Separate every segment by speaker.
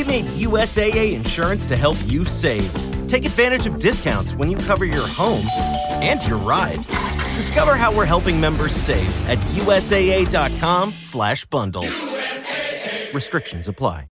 Speaker 1: We made USAA insurance to help you save. Take advantage of discounts when you cover your home and your ride. Discover how we're helping members save at usaa.com/bundle. USAA. Restrictions apply.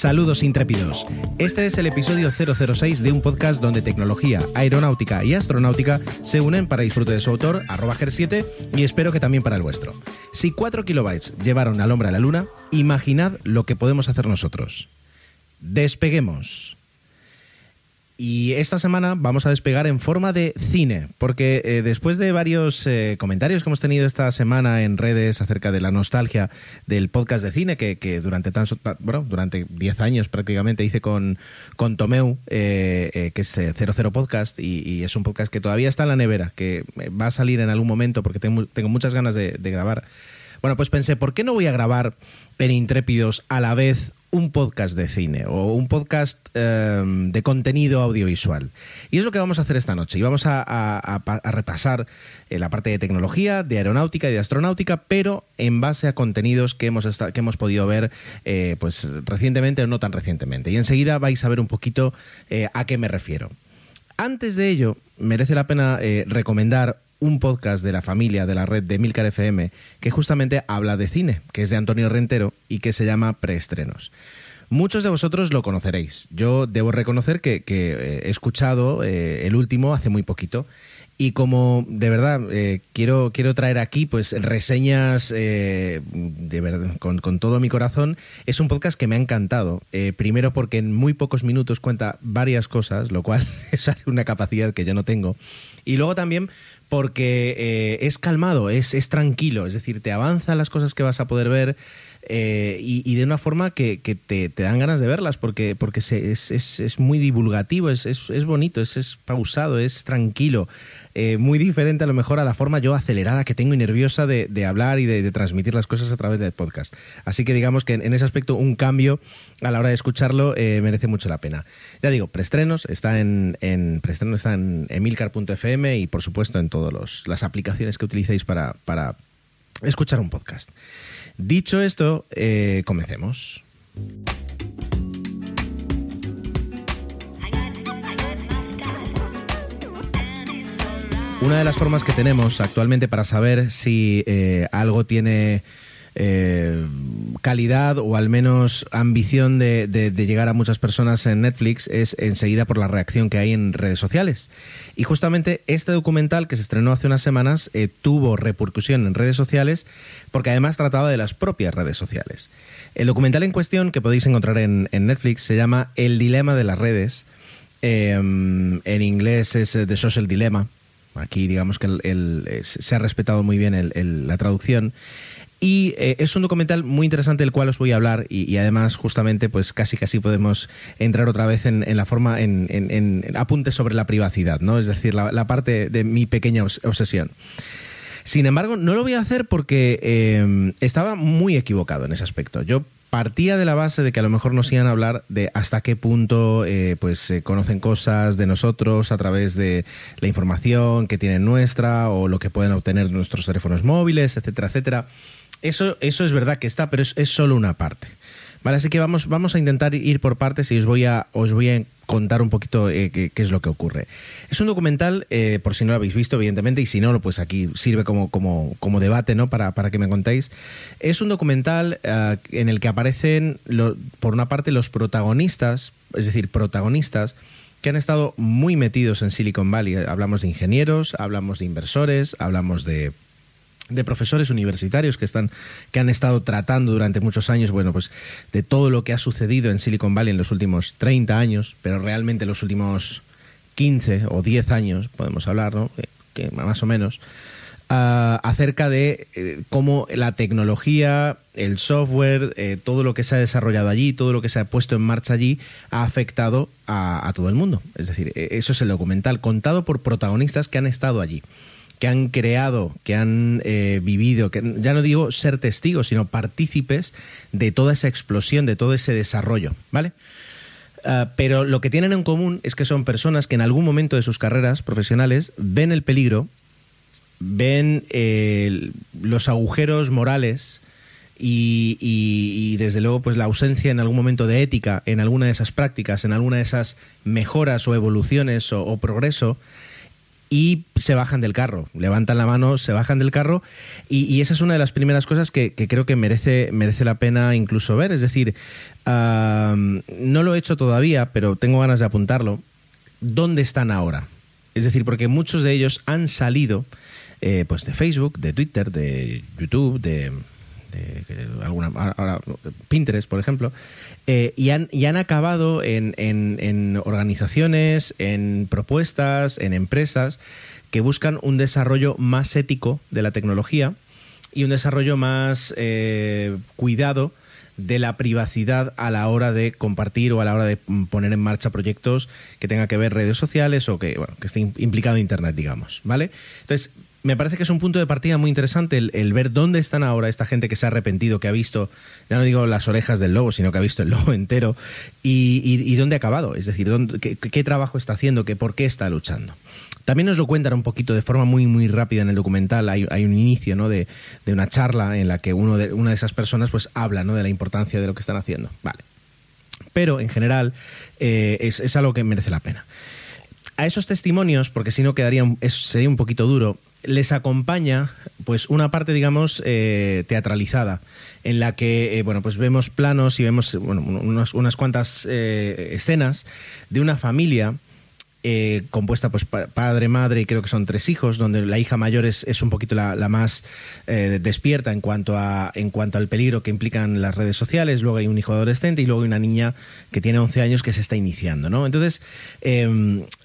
Speaker 2: Saludos intrépidos. Este es el episodio 006 de un podcast donde tecnología, aeronáutica y astronáutica se unen para disfrute de su autor, arroba 7 y espero que también para el vuestro. Si 4 kilobytes llevaron al hombre a la luna, imaginad lo que podemos hacer nosotros. Despeguemos. Y esta semana vamos a despegar en forma de cine, porque eh, después de varios eh, comentarios que hemos tenido esta semana en redes acerca de la nostalgia del podcast de cine, que, durante tan, bueno, durante 10 años prácticamente hice con, con Tomeu, eh, que es 00 Podcast, y, es un podcast que todavía está en la nevera, que va a salir en algún momento porque tengo, tengo muchas ganas de, de grabar. Bueno, pues pensé, ¿por qué no voy a grabar en Intrépidos a la vez un podcast de cine o un podcast em, de contenido audiovisual. Y es lo que vamos a hacer esta noche. Y vamos a, repasar eh, la parte de tecnología, de aeronáutica y de astronáutica, pero en base a contenidos que hemos, que hemos podido ver eh, pues, recientemente o no tan recientemente. Y enseguida vais a ver un poquito eh, a qué me refiero. Antes de ello, merece la pena recomendar un podcast de la familia de la red de Milcar FM que justamente habla de cine, que es de Antonio Rentero y que se llama Preestrenos. Muchos de vosotros lo conoceréis. Yo debo reconocer que, eh, he escuchado eh, el último hace muy poquito y como de verdad eh, quiero, quiero traer aquí pues reseñas de verdad, con, con, todo mi corazón, es un podcast que me ha encantado. primero porque en muy pocos minutos cuenta varias cosas, lo cual es una capacidad que yo no tengo. Y luego también porque eh, es calmado, es, es, tranquilo, es decir, te avanza las cosas que vas a poder ver eh, y, de una forma que, te, dan ganas de verlas, porque, porque es, es, muy divulgativo, es, bonito, es, pausado, es tranquilo. Eh, muy diferente a lo mejor a la forma yo acelerada que tengo y nerviosa de, hablar y de, transmitir las cosas a través del podcast. Así que digamos que en, ese aspecto un cambio a la hora de escucharlo eh, merece mucho la pena. Ya digo, preestrenos, está en, en preestrenos está en emilcar.fm y por supuesto en todas las aplicaciones que utilicéis para, para escuchar un podcast. Dicho esto, eh, comencemos. Una de las formas que tenemos actualmente para saber si eh, algo tiene eh, calidad o al menos ambición de, llegar a muchas personas en Netflix es enseguida por la reacción que hay en redes sociales. Y justamente este documental que se estrenó hace unas semanas eh, tuvo repercusión en redes sociales porque además trataba de las propias redes sociales. El documental en cuestión que podéis encontrar en, Netflix se llama El dilema de las redes. Em, en inglés es The Social Dilemma. Aquí digamos que se ha respetado muy bien la traducción. Y eh, es un documental muy interesante del cual os voy a hablar y, además justamente pues casi casi podemos entrar otra vez en, la forma, en, en, apuntes sobre la privacidad, ¿no? Es decir, la, parte de mi pequeña obsesión. Sin embargo, no lo voy a hacer porque eh, estaba muy equivocado en ese aspecto. Yo partía de la base de que a lo mejor nos iban a hablar de hasta qué punto eh, pues se conocen cosas de nosotros a través de la información que tienen nuestra o lo que pueden obtener nuestros teléfonos móviles, etcétera, etcétera. Eso, eso es verdad que está, pero es, solo una parte. Vale, así que vamos, vamos a intentar ir por partes y os voy a, os voy a contar un poquito eh, qué, es lo que ocurre. Es un documental, eh, por si no lo habéis visto, evidentemente, y si no, pues aquí sirve como, como, como debate, ¿no? Para, para, que me contéis. Es un documental eh, en el que aparecen, por una parte, los protagonistas, es decir, protagonistas que han estado muy metidos en Silicon Valley. Hablamos de ingenieros, hablamos de inversores, hablamos de de profesores universitarios que están que han estado tratando durante muchos años, bueno, pues de todo lo que ha sucedido en Silicon Valley en los últimos 30 años, pero realmente en los últimos 15 o 10 años, podemos hablar, ¿no? Que, más o menos, ah, acerca de eh, cómo la tecnología, el software, eh, todo lo que se ha desarrollado allí, todo lo que se ha puesto en marcha allí, ha afectado a, a todo el mundo. Es decir, e, eso es el documental contado por protagonistas que han estado allí que han creado, que han eh, vivido, que ya no digo ser testigos, sino partícipes de toda esa explosión, de todo ese desarrollo, ¿vale? Ah, pero lo que tienen en común es que son personas que en algún momento de sus carreras profesionales ven el peligro ven los agujeros morales y, desde luego pues la ausencia en algún momento de ética en alguna de esas prácticas, en alguna de esas mejoras o evoluciones o, progreso y se bajan del carro, levantan la mano, se bajan del carro. Y, esa es una de las primeras cosas que, creo que merece, merece la pena incluso ver, es decir, no lo he hecho todavía, pero tengo ganas de apuntarlo, ¿dónde están ahora? Es decir, porque muchos de ellos han salido eh, pues de Facebook, de Twitter, de YouTube, de alguna, ahora, Pinterest, por ejemplo, eh, y, han, y han acabado en, en, organizaciones, en propuestas, en empresas que buscan un desarrollo más ético de la tecnología y un desarrollo más eh, cuidado de la privacidad a la hora de compartir o a la hora de poner en marcha proyectos que tengan que ver redes sociales o que, bueno, que esté implicado Internet, digamos, ¿vale? Entonces, me parece que es un punto de partida muy interesante el, ver dónde están ahora esta gente que se ha arrepentido, que ha visto, ya no digo las orejas del lobo, sino que ha visto el lobo entero, y, dónde ha acabado, es decir, dónde, qué, trabajo está haciendo, que, por qué está luchando. También nos lo cuentan un poquito de forma muy, muy rápida en el documental. Hay, un inicio ¿no? de, una charla en la que uno de, una de esas personas pues, habla ¿no? de la importancia de lo que están haciendo. Vale. Pero en general eh, es, es algo que merece la pena a esos testimonios, porque si no quedaría sería un poquito duro, les acompaña pues una parte digamos eh, teatralizada en la que eh, bueno pues vemos planos y vemos bueno, unas, cuantas eh, escenas de una familia compuesta pues padre, madre y creo que son tres hijos, donde la hija mayor es, es un poquito la, más eh, despierta en cuanto, a, en cuanto al peligro que implican las redes sociales, luego hay un hijo adolescente y luego hay una niña que tiene 11 años que se está iniciando, ¿no? Entonces, eh,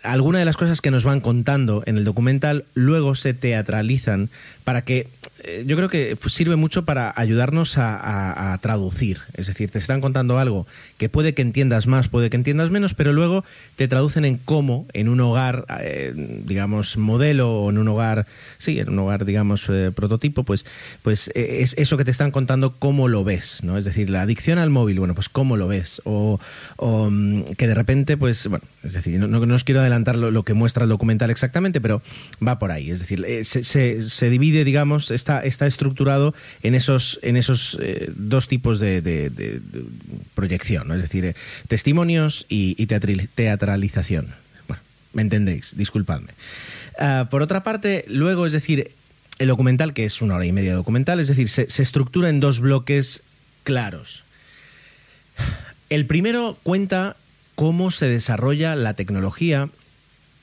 Speaker 2: algunas de las cosas que nos van contando en el documental luego se teatralizan para que eh, yo creo que sirve mucho para ayudarnos a, traducir. Es decir, te están contando algo que puede que entiendas más, puede que entiendas menos, pero luego te traducen en cómo en un hogar, eh, digamos, modelo o en un hogar, sí, en un hogar, digamos, eh, prototipo, pues, pues es eso que te están contando, cómo lo ves, ¿no? Es decir, la adicción al móvil, bueno, pues cómo lo ves. O, mm, que de repente, pues, bueno, es decir, no, no, os quiero adelantar lo, que muestra el documental exactamente, pero va por ahí. Es decir, se, se, se divide, digamos, esta está, estructurado en esos, en esos eh, dos tipos de, proyección, es decir, eh, testimonios y, teatralización. Bueno, me entendéis, disculpadme. Ah, por otra parte, luego, es decir, el documental, que es una hora y media de documental, es decir, se estructura en dos bloques claros. El primero cuenta cómo se desarrolla la tecnología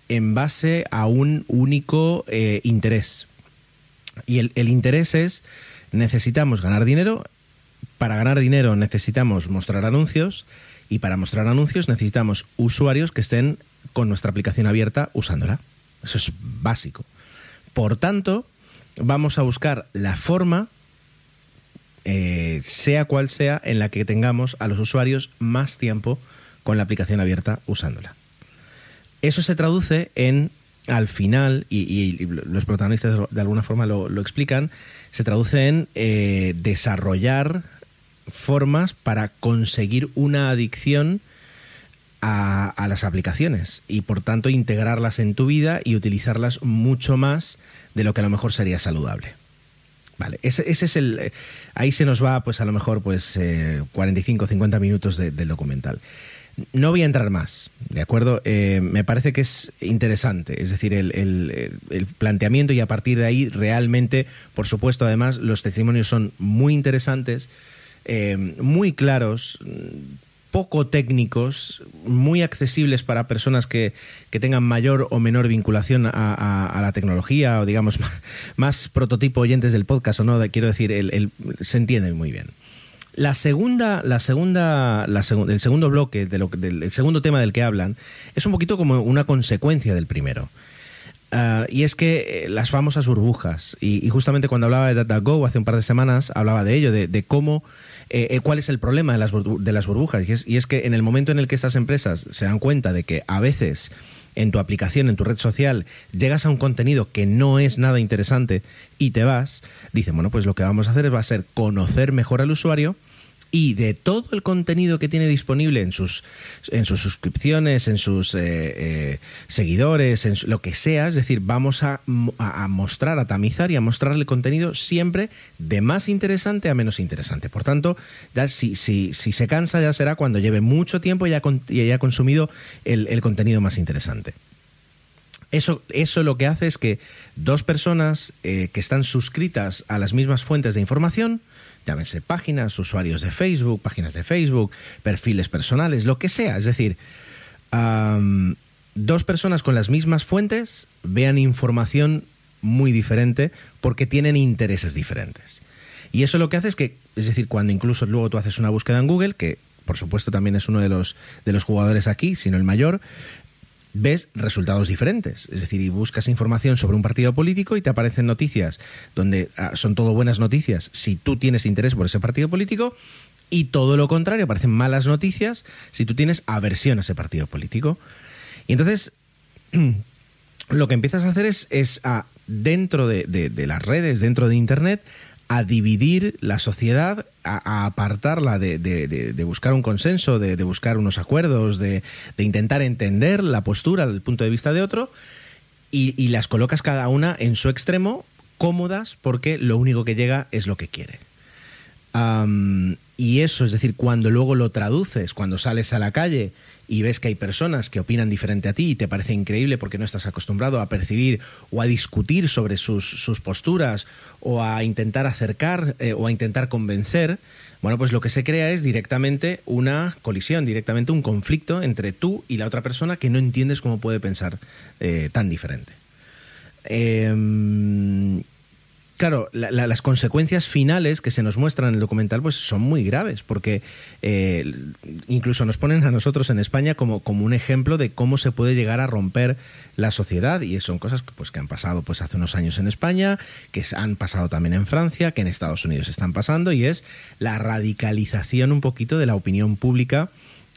Speaker 2: en base a un único eh, interés. Y el, interés es, necesitamos ganar dinero, para ganar dinero necesitamos mostrar anuncios y para mostrar anuncios necesitamos usuarios que estén con nuestra aplicación abierta usándola. Eso es básico. Por tanto, vamos a buscar la forma, eh, sea cual sea, en la que tengamos a los usuarios más tiempo con la aplicación abierta usándola. Eso se traduce en al final, y, los protagonistas de alguna forma lo, explican, se traduce en eh, desarrollar formas para conseguir una adicción a, las aplicaciones y por tanto integrarlas en tu vida y utilizarlas mucho más de lo que a lo mejor sería saludable. Vale, ese, es el. Eh, ahí se nos va, pues a lo mejor, pues 45 50 minutos del documental. No voy a entrar más, ¿de acuerdo? Eh, me parece que es interesante, es decir, el, planteamiento y a partir de ahí realmente, por supuesto, además, los testimonios son muy interesantes, eh, muy claros, poco técnicos, muy accesibles para personas que, tengan mayor o menor vinculación a, la tecnología o, digamos, más, prototipo oyentes del podcast o no, quiero decir, se entiende muy bien. La segunda, la segunda, la el segundo bloque, de lo, del el segundo tema del que hablan, es un poquito como una consecuencia del primero. Ah, y es que eh, las famosas burbujas, y, justamente cuando hablaba de DataGo hace un par de semanas, hablaba de ello, de, cómo, eh, eh, cuál es el problema de las, de las burbujas. Y es, y es que en el momento en el que estas empresas se dan cuenta de que a veces en tu aplicación, en tu red social, llegas a un contenido que no es nada interesante y te vas, dicen, bueno, pues lo que vamos a hacer va a ser conocer mejor al usuario y de todo el contenido que tiene disponible en sus, en sus suscripciones, en sus eh, eh, seguidores, en lo que sea. Es decir, vamos a, mostrar, a tamizar y a mostrarle contenido siempre de más interesante a menos interesante. Por tanto, ya si, si, si se cansa ya será cuando lleve mucho tiempo y haya, consumido el, contenido más interesante. Eso, eso, lo que hace es que dos personas eh, que están suscritas a las mismas fuentes de información, llámense páginas, usuarios de Facebook, páginas de Facebook, perfiles personales, lo que sea. Es decir, dos personas con las mismas fuentes vean información muy diferente porque tienen intereses diferentes. Y eso lo que hace es que, es decir, cuando incluso luego tú haces una búsqueda en Google, que por supuesto también es uno de los, de los jugadores aquí, sino el mayor, ves resultados diferentes. Es decir, y buscas información sobre un partido político y te aparecen noticias donde ah, son todo buenas noticias si tú tienes interés por ese partido político y todo lo contrario, aparecen malas noticias si tú tienes aversión a ese partido político. Y entonces, lo que empiezas a hacer es, es a, dentro de, de las redes, dentro de Internet, a dividir la sociedad, a, apartarla de, buscar un consenso, de, buscar unos acuerdos, de, intentar entender la postura, el punto de vista de otro, y, las colocas cada una en su extremo, cómodas, porque lo único que llega es lo que quiere. Y eso, es decir, cuando luego lo traduces, cuando sales a la calle y ves que hay personas que opinan diferente a ti y te parece increíble porque no estás acostumbrado a percibir o a discutir sobre sus, posturas o a intentar acercar eh, o a intentar convencer, bueno, pues lo que se crea es directamente una colisión, directamente un conflicto entre tú y la otra persona que no entiendes cómo puede pensar eh, tan diferente. Em, claro, las consecuencias finales que se nos muestran en el documental pues son muy graves, porque eh, incluso nos ponen a nosotros en España como, como un ejemplo de cómo se puede llegar a romper la sociedad. Y son cosas pues, que han pasado pues hace unos años en España, que han pasado también en Francia, que en Estados Unidos están pasando y es la radicalización un poquito de la opinión pública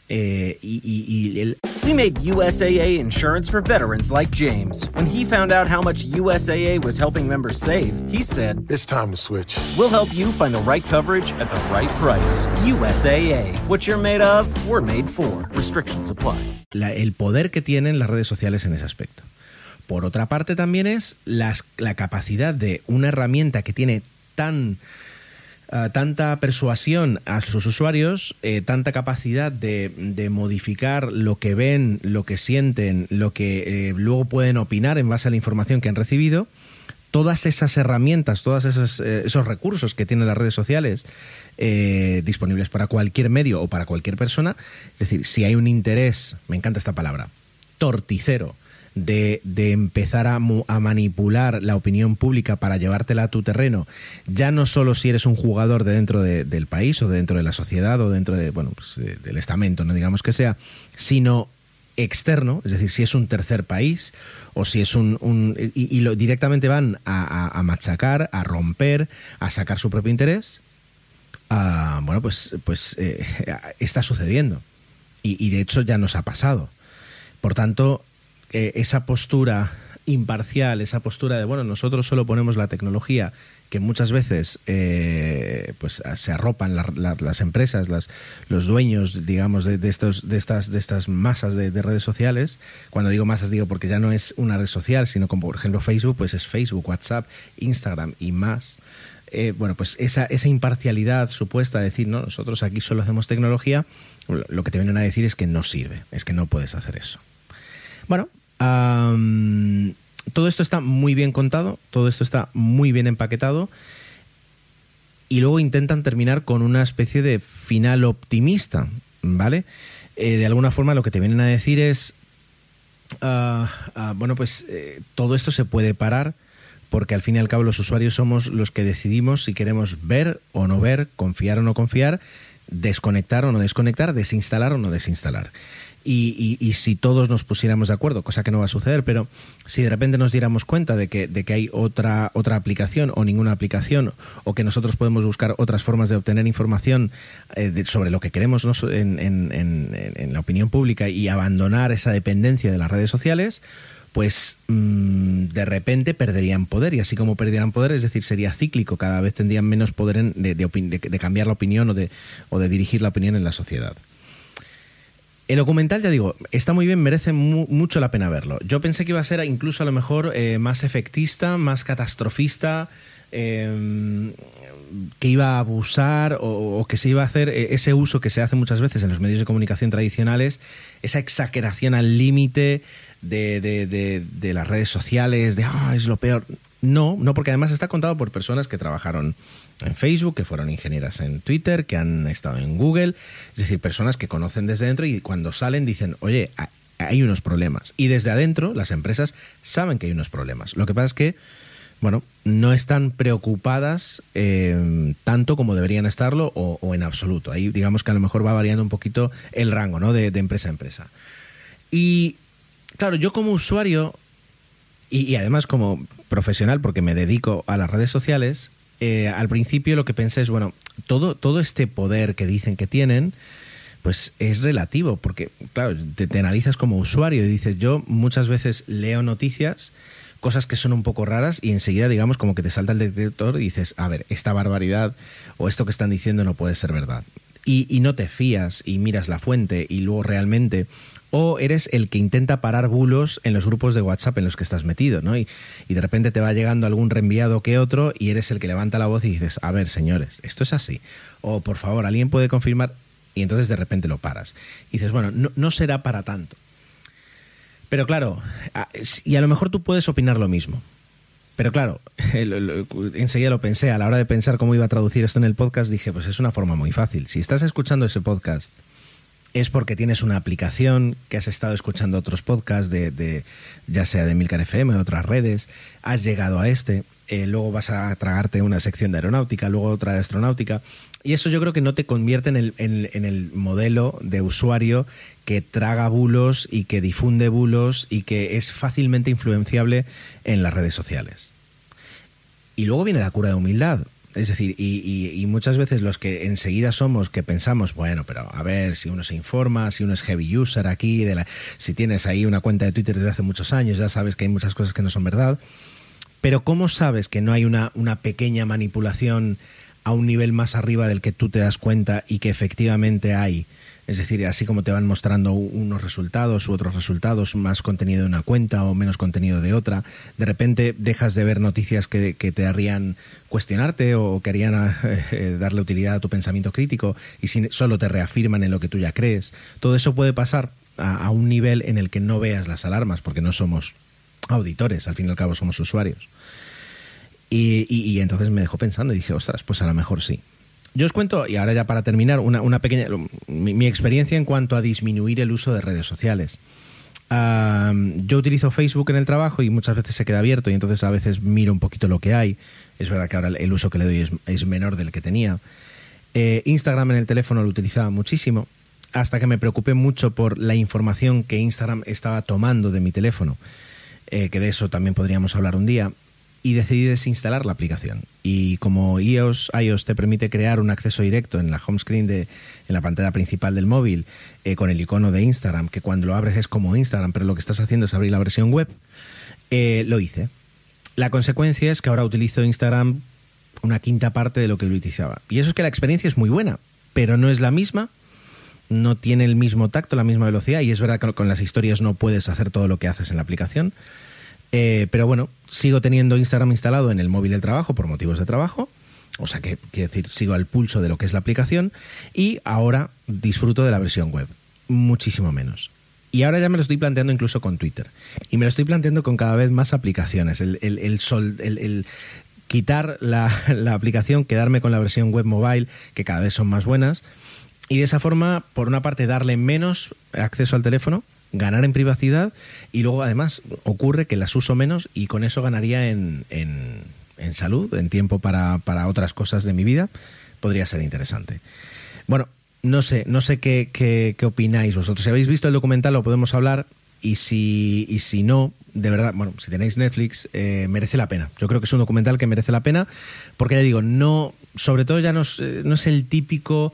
Speaker 2: Eh, y, y, el...
Speaker 1: We made USAA insurance for veterans like James. When he found out how much USAA was helping members save, he said,
Speaker 3: It's time to switch.
Speaker 1: We'll help you find the right coverage at the right price. USAA. What you're made of, we're made for. Restrictions apply.
Speaker 2: La, el poder que tienen las redes sociales en ese aspecto. Por otra parte, también es las, la capacidad de una herramienta que tiene tan eh, tanta persuasión a sus usuarios, eh, tanta capacidad de, modificar lo que ven, lo que sienten, lo que eh, luego pueden opinar en base a la información que han recibido, todas esas herramientas, todos esos recursos que tienen las redes sociales disponibles para cualquier medio o para cualquier persona, es decir, si hay un interés, me encanta esta palabra, torticero, de, empezar a, manipular la opinión pública para llevártela a tu terreno, ya no solo si eres un jugador de dentro del país o dentro de la sociedad o dentro de, bueno, pues del estamento, no digamos que sea, sino externo, es decir, si es un tercer país o si es un... y, lo, directamente van a, machacar, a romper, a sacar su propio interés, bueno, pues, pues eh, está sucediendo. Y, y de hecho ya nos ha pasado. Por tanto, eh, esa postura imparcial, esa postura de, bueno, nosotros solo ponemos la tecnología que muchas veces eh, pues se arropan las empresas, las, los dueños, digamos, de, estos, de, estas, de estas masas de, redes sociales. Cuando digo masas, digo porque ya no es una red social, sino como por ejemplo Facebook, pues es Facebook, WhatsApp, Instagram y más. Eh, bueno, pues esa, esa imparcialidad supuesta de decir, no, nosotros aquí solo hacemos tecnología, lo que te vienen a decir es que no sirve, es que no puedes hacer eso. Bueno, todo esto está muy bien contado, todo esto está muy bien empaquetado y luego intentan terminar con una especie de final optimista, ¿vale? Eh, de alguna forma lo que te vienen a decir es, ah, ah, bueno, pues eh, todo esto se puede parar porque al fin y al cabo los usuarios somos los que decidimos si queremos ver o no ver, confiar o no confiar, desconectar o no desconectar, desinstalar o no desinstalar y, si todos nos pusiéramos de acuerdo, cosa que no va a suceder, pero si de repente nos diéramos cuenta de que, de que hay otra, otra aplicación o ninguna aplicación, o que nosotros podemos buscar otras formas de obtener información eh, sobre lo que queremos en, en, en, la opinión pública y abandonar esa dependencia de las redes sociales, pues mm, de repente perderían poder. Y así como perderían poder, es decir, sería cíclico, cada vez tendrían menos poder de, cambiar la opinión o de, o de dirigir la opinión en la sociedad. El documental, ya digo, está muy bien, merece mucho la pena verlo. Yo pensé que iba a ser incluso a lo mejor eh, más efectista, más catastrofista, em, que iba a abusar o, que se iba a hacer eh, ese uso que se hace muchas veces en los medios de comunicación tradicionales, esa exageración al límite de, las redes sociales, de, ah, es lo peor. No, no, porque además está contado por personas que trabajaron en Facebook, que fueron ingenieras en Twitter, que han estado en Google, es decir, personas que conocen desde dentro y cuando salen dicen, oye, hay unos problemas. Y desde adentro las empresas saben que hay unos problemas. Lo que pasa es que, bueno, no están preocupadas eh, tanto como deberían estarlo o, en absoluto. Ahí digamos que a lo mejor va variando un poquito el rango ¿no? de, de empresa a empresa. Y claro, yo como usuario y, además como profesional, porque me dedico a las redes sociales, eh, al principio lo que pensé es, bueno, todo, todo este poder que dicen que tienen, pues es relativo, porque, claro, te, analizas como usuario y dices, yo muchas veces leo noticias, cosas que son un poco raras, y enseguida, digamos, como que te salta el detector y dices, a ver, esta barbaridad o esto que están diciendo no puede ser verdad. Y, y no te fías y miras la fuente y luego realmente o eres el que intenta parar bulos en los grupos de WhatsApp en los que estás metido, ¿no? Y, de repente te va llegando algún reenviado que otro y eres el que levanta la voz y dices, a ver, señores, esto es así. O por favor, alguien puede confirmar y entonces de repente lo paras. Y dices, bueno, no, será para tanto. Pero claro, y a lo mejor tú puedes opinar lo mismo. Pero claro, enseguida lo pensé, a la hora de pensar cómo iba a traducir esto en el podcast, dije, pues es una forma muy fácil. Si estás escuchando ese podcast es porque tienes una aplicación, que has estado escuchando otros podcasts, de, ya sea de Milcar FM o de otras redes, has llegado a este, eh, luego vas a tragarte una sección de aeronáutica, luego otra de astronáutica, y eso yo creo que no te convierte en el, en el modelo de usuario que traga bulos y que difunde bulos y que es fácilmente influenciable en las redes sociales. Y luego viene la cura de humildad. Es decir, y, muchas veces los que enseguida somos que pensamos, bueno, pero a ver, si uno se informa, si uno es heavy user aquí, de la, si tienes ahí una cuenta de Twitter desde hace muchos años, ya sabes que hay muchas cosas que no son verdad. Pero ¿cómo sabes que no hay una, una pequeña manipulación a un nivel más arriba del que tú te das cuenta y que efectivamente hay es decir, así como te van mostrando unos resultados u otros resultados, más contenido de una cuenta o menos contenido de otra, de repente dejas de ver noticias que, te harían cuestionarte o que harían eh, darle utilidad a tu pensamiento crítico y solo te reafirman en lo que tú ya crees. Todo eso puede pasar a, un nivel en el que no veas las alarmas, porque no somos auditores, al fin y al cabo somos usuarios. Y, y entonces me dejó pensando y dije, ostras, pues a lo mejor sí. Yo os cuento, y ahora ya para terminar, una, pequeña. Mi, experiencia en cuanto a disminuir el uso de redes sociales. yo utilizo Facebook en el trabajo y muchas veces se queda abierto y entonces a veces miro un poquito lo que hay. Es verdad que ahora el uso que le doy es, menor del que tenía. Eh, Instagram en el teléfono lo utilizaba muchísimo hasta que me preocupé mucho por la información que Instagram estaba tomando de mi teléfono, eh, que de eso también podríamos hablar un día y decidí desinstalar la aplicación. Y como iOS, iOS te permite crear un acceso directo en la home screen de en la pantalla principal del móvil eh, con el icono de Instagram, que cuando lo abres es como Instagram, pero lo que estás haciendo es abrir la versión web, eh, lo hice. La consecuencia es que ahora utilizo Instagram una quinta parte de lo que utilizaba. Y eso es que la experiencia es muy buena, pero no es la misma, no tiene el mismo tacto, la misma velocidad, y es verdad que con las historias no puedes hacer todo lo que haces en la aplicación. Eh, pero bueno, sigo teniendo Instagram instalado en el móvil del trabajo por motivos de trabajo. O sea que, quiero decir, sigo al pulso de lo que es la aplicación y ahora disfruto de la versión web. Muchísimo menos. Y ahora ya me lo estoy planteando incluso con Twitter. Y me lo estoy planteando con cada vez más aplicaciones. El, el, sol, el quitar la, la, aplicación, quedarme con la versión web mobile, que cada vez son más buenas. Y de esa forma, por una parte, darle menos acceso al teléfono ganar en privacidad y luego además ocurre que las uso menos y con eso ganaría en, en, salud, en tiempo para, para, otras cosas de mi vida. Podría ser interesante. Bueno, no sé, no sé qué, qué, qué opináis vosotros. Si habéis visto el documental lo podemos hablar y si, y si no, de verdad, bueno, si tenéis Netflix, eh, merece la pena. Yo creo que es un documental que merece la pena porque ya digo, no, sobre todo ya no es, no es el típico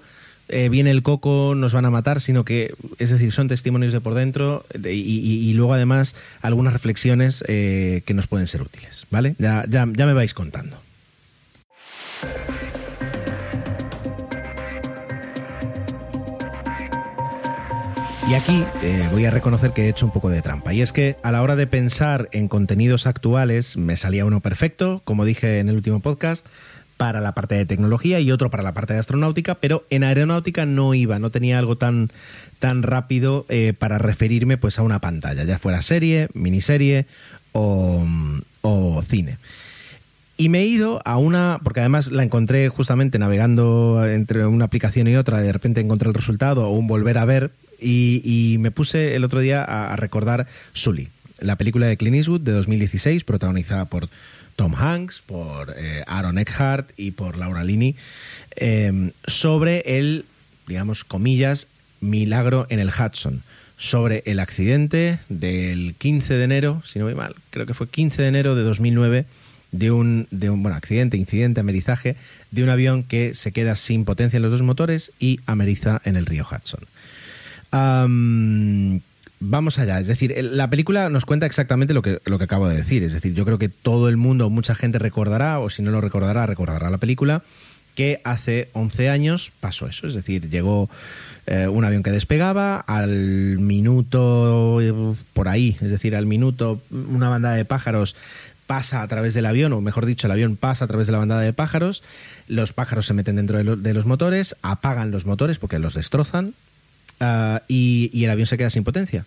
Speaker 2: eh, viene el coco, nos van a matar, sino que, es decir, son testimonios de por dentro y, luego además algunas reflexiones eh, que nos pueden ser útiles, ¿vale? Ya, ya, me vais contando. Y aquí eh, voy a reconocer que he hecho un poco de trampa. Y es que a la hora de pensar en contenidos actuales me salía uno perfecto, como dije en el último podcast, para la parte de tecnología y otro para la parte de astronáutica, pero en aeronáutica no iba, no tenía algo tan, tan rápido eh, para referirme pues a una pantalla, ya fuera serie, miniserie o, o cine. Y me he ido a una, porque además la encontré justamente navegando entre una aplicación y otra, de repente encontré el resultado o un volver a ver, y, me puse el otro día a, recordar Sully, la película de Clint Eastwood de 2016, protagonizada por Tom Hanks, por eh, Aaron Eckhart y por Laura Linney, em, sobre el, digamos, comillas, milagro en el Hudson, sobre el accidente del 15 de enero, si no voy mal, creo que fue 15 de enero de 2009, de un, de un bueno, accidente, incidente, amerizaje, de un avión que se queda sin potencia en los dos motores y ameriza en el río Hudson vamos allá. Es decir, la película nos cuenta exactamente lo que, lo que acabo de decir. Es decir, yo creo que todo el mundo, mucha gente recordará, o si no lo recordará, recordará la película, que hace 11 años pasó eso. Es decir, llegó eh, un avión que despegaba, al minuto por ahí, es decir, al minuto una bandada de pájaros pasa a través del avión, o mejor dicho, el avión pasa a través de la bandada de pájaros, los pájaros se meten dentro de los motores, apagan los motores porque los destrozan, Ah, y, el avión se queda sin potencia.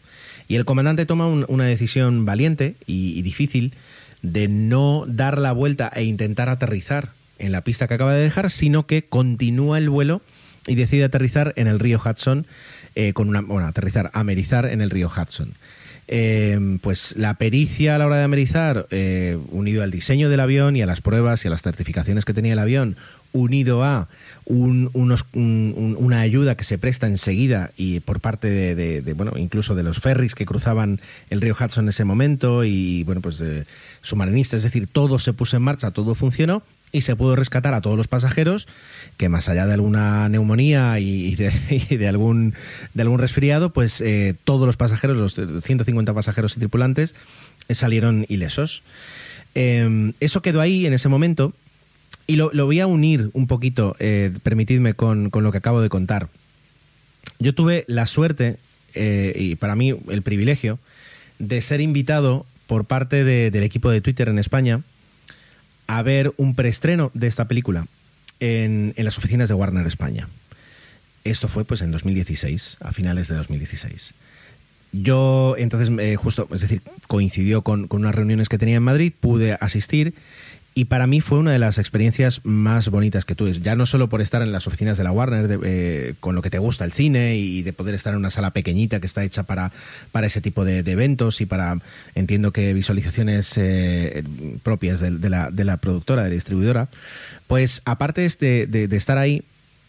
Speaker 2: Y el comandante toma una decisión valiente y, difícil de no dar la vuelta e intentar aterrizar en la pista que acaba de dejar, sino que continúa el vuelo y decide aterrizar en el río Hudson, eh, con una, bueno, aterrizar, amerizar en el río Hudson. Eh, pues la pericia a la hora de amerizar, eh, unido al diseño del avión y a las pruebas y a las certificaciones que tenía el avión, unido a unos, una ayuda que se presta enseguida y por parte de, bueno, incluso de los ferries que cruzaban el río Hudson en ese momento y, bueno, pues de es decir, todo se puso en marcha, todo funcionó y se pudo rescatar a todos los pasajeros que más allá de alguna neumonía y de, algún, de algún resfriado, pues eh, todos los pasajeros, los 150 pasajeros y tripulantes, eh, salieron ilesos. Em, eso quedó ahí en ese momento y lo, voy a unir un poquito, eh, permitidme, con, lo que acabo de contar. Yo tuve la suerte, y para mí el privilegio, de ser invitado por parte del equipo de Twitter en España a ver un preestreno de esta película en, las oficinas de Warner España. Esto fue pues en 2016, a finales de 2016. Yo entonces, eh, justo, es decir, coincidió con, con, unas reuniones que tenía en Madrid, pude asistir y para mí fue una de las experiencias más bonitas que tuve. Ya no solo por estar en las oficinas de la Warner, eh, con lo que te gusta el cine y de poder estar en una sala pequeñita que está hecha para, para ese tipo de, eventos y para, entiendo que visualizaciones eh, propias de, la, de, la, productora, de la distribuidora. Pues aparte de, de estar ahí,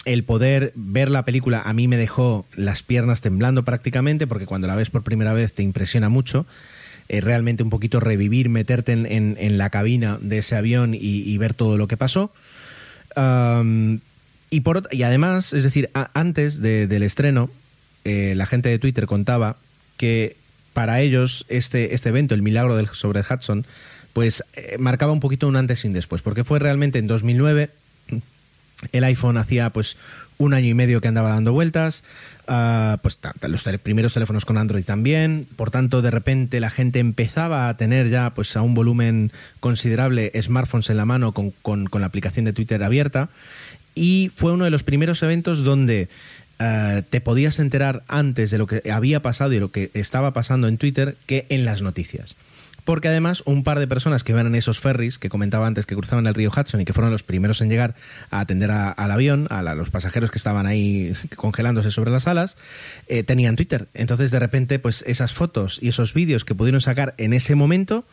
Speaker 2: el poder ver la película a mí me dejó las piernas temblando prácticamente porque cuando la ves por primera vez te impresiona mucho. Eh, realmente un poquito revivir, meterte en, la cabina de ese avión y, ver todo lo que pasó. y, por, y además, es decir, antes del estreno, eh, la gente de Twitter contaba que para ellos este, este evento, el milagro del, sobre el Hudson, pues eh, marcaba un poquito un antes y un después, porque fue realmente en 2009 el iPhone hacía pues un año y medio que andaba dando vueltas, uh, pues los primeros teléfonos con Android también, por tanto de repente la gente empezaba a tener ya pues a un volumen considerable smartphones en la mano con, con, la aplicación de Twitter abierta. Y fue uno de los primeros eventos donde uh, te podías enterar antes de lo que había pasado y lo que estaba pasando en Twitter que en las noticias porque además un par de personas que iban en esos ferries que comentaba antes que cruzaban el río Hudson y que fueron los primeros en llegar a atender al avión, a, los pasajeros que estaban ahí congelándose sobre las alas, eh, tenían Twitter. Entonces de repente pues esas fotos y esos vídeos que pudieron sacar en ese momento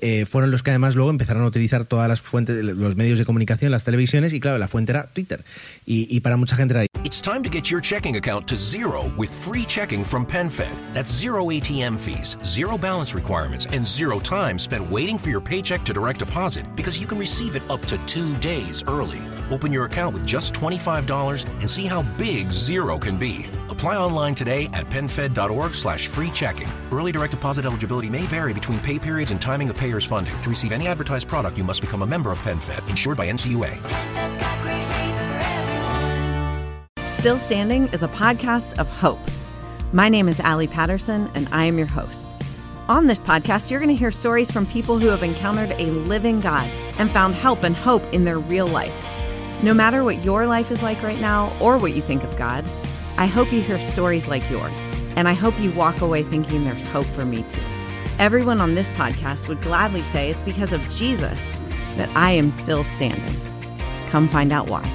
Speaker 2: eh, fueron los que además luego empezaron a utilizar todas las fuentes, los medios de comunicación, las televisiones, y claro, la fuente era Twitter. Y, y para mucha gente era. It's time to get your checking account to zero with free checking from PenFed. That's zero ATM fees, zero balance requirements, and zero time spent waiting for your paycheck to direct deposit because you can receive it up to two days early.
Speaker 3: Open your account with just $25 and see how big zero can be. Apply online today at PenFed.org slash free checking. Early direct deposit eligibility may vary between pay periods and timing of payer's funding. To receive any advertised product, you must become a member of PenFed, insured by NCUA.
Speaker 4: Still Standing is a podcast of hope. My name is Allie Patterson, and I am your host. On this podcast, you're going to hear stories from people who have encountered a living God and found help and hope in their real life. No matter what your life is like right now or what you think of God, I hope you hear stories like yours, and I hope you walk away thinking there's hope for me too. Everyone on this podcast would gladly say it's because of Jesus that I am still standing. Come find out why.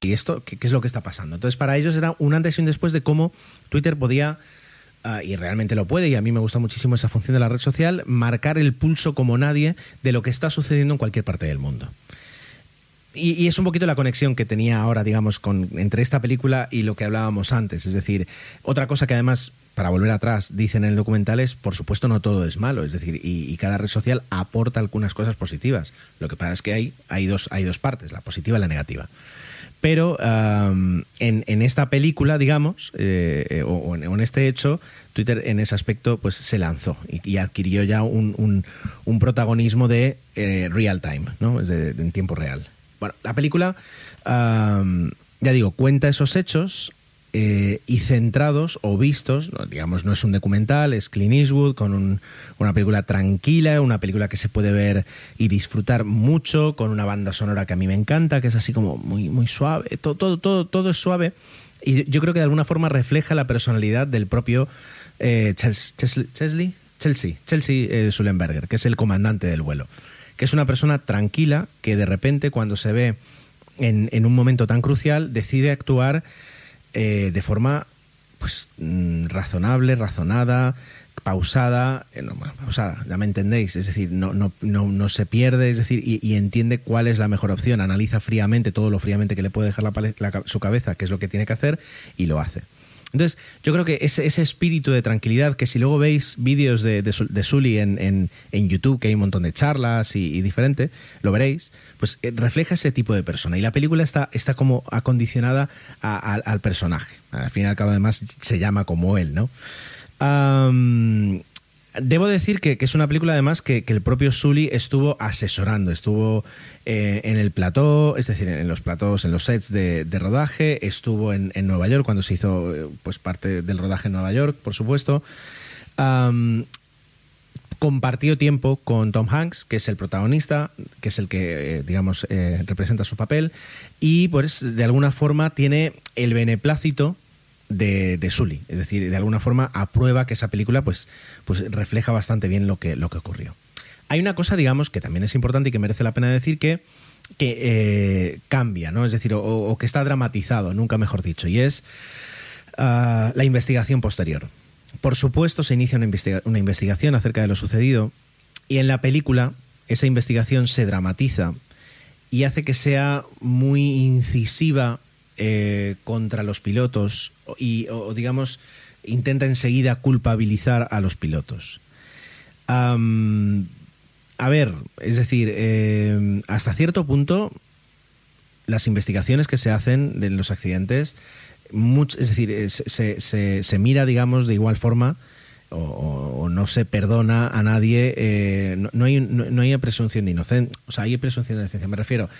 Speaker 2: ¿Y esto qué, qué es lo que está pasando? Entonces, para ellos era un antes y un después de cómo Twitter podía Uh, y realmente lo puede, y a mí me gusta muchísimo esa función de la red social, marcar el pulso como nadie de lo que está sucediendo en cualquier parte del mundo. Y, y, es un poquito la conexión que tenía ahora, digamos, con, entre esta película y lo que hablábamos antes. Es decir, otra cosa que además, para volver atrás, dicen en el documental es, por supuesto, no todo es malo. Es decir, y, y cada red social aporta algunas cosas positivas. Lo que pasa es que hay, hay, dos, hay dos partes, la positiva y la negativa pero um, en, en, esta película, digamos, eh, o, o, en, este hecho, Twitter en ese aspecto pues se lanzó y, adquirió ya un, un, protagonismo de eh, real time, ¿no? Es de, en tiempo real. Bueno, la película, um, ya digo, cuenta esos hechos eh, y centrados o vistos, digamos, no es un documental, es Clint Eastwood con un, una película tranquila, una película que se puede ver y disfrutar mucho, con una banda sonora que a mí me encanta, que es así como muy, muy suave, todo, todo, todo, todo es suave y yo creo que de alguna forma refleja la personalidad del propio eh, Chelsea, Chelsea eh, Sullenberger, que es el comandante del vuelo, que es una persona tranquila que de repente cuando se ve en un momento tan crucial decide actuar eh, de forma pues razonable, razonada, pausada, eh, no, bueno, pausada, ya me entendéis, es decir, no, no, no, no se pierde, es decir, y, entiende cuál es la mejor opción, analiza fríamente todo lo fríamente que le puede dejar la, la, su cabeza, qué es lo que tiene que hacer, y lo hace. Entonces, yo creo que ese, espíritu de tranquilidad, que si luego veis vídeos de, de, Sully en, en, en, YouTube, que hay un montón de charlas y, diferente, lo veréis, pues eh, refleja ese tipo de persona. Y la película está, está como acondicionada al personaje. Al fin y al cabo, además, se llama como él, ¿no? Debo decir que, es una película además que, el propio Sully estuvo asesorando, estuvo eh, en el plató, es decir, en los platós, en los sets de, rodaje, estuvo en, Nueva York cuando se hizo pues parte del rodaje en Nueva York, por supuesto. Compartió tiempo con Tom Hanks, que es el protagonista, que es el que, eh, digamos, eh, representa su papel, y pues de alguna forma tiene el beneplácito de, Sully. Es decir, de alguna forma aprueba que esa película pues, pues refleja bastante bien lo que, lo que ocurrió. Hay una cosa, digamos, que también es importante y que merece la pena decir que, que eh, cambia, ¿no? Es decir, o, que está dramatizado, nunca mejor dicho, y es uh, la investigación posterior. Por supuesto, se inicia una, una investigación acerca de lo sucedido y en la película esa investigación se dramatiza y hace que sea muy incisiva eh, contra los pilotos y, o, digamos, intenta enseguida culpabilizar a los pilotos. A ver, es decir, eh, hasta cierto punto, las investigaciones que se hacen de los accidentes, es decir, se, se, se, mira, digamos, de igual forma. O, no se perdona a nadie, eh, no, hay, no, hay presunción de inocencia, o sea, hay presunción de inocencia, me refiero,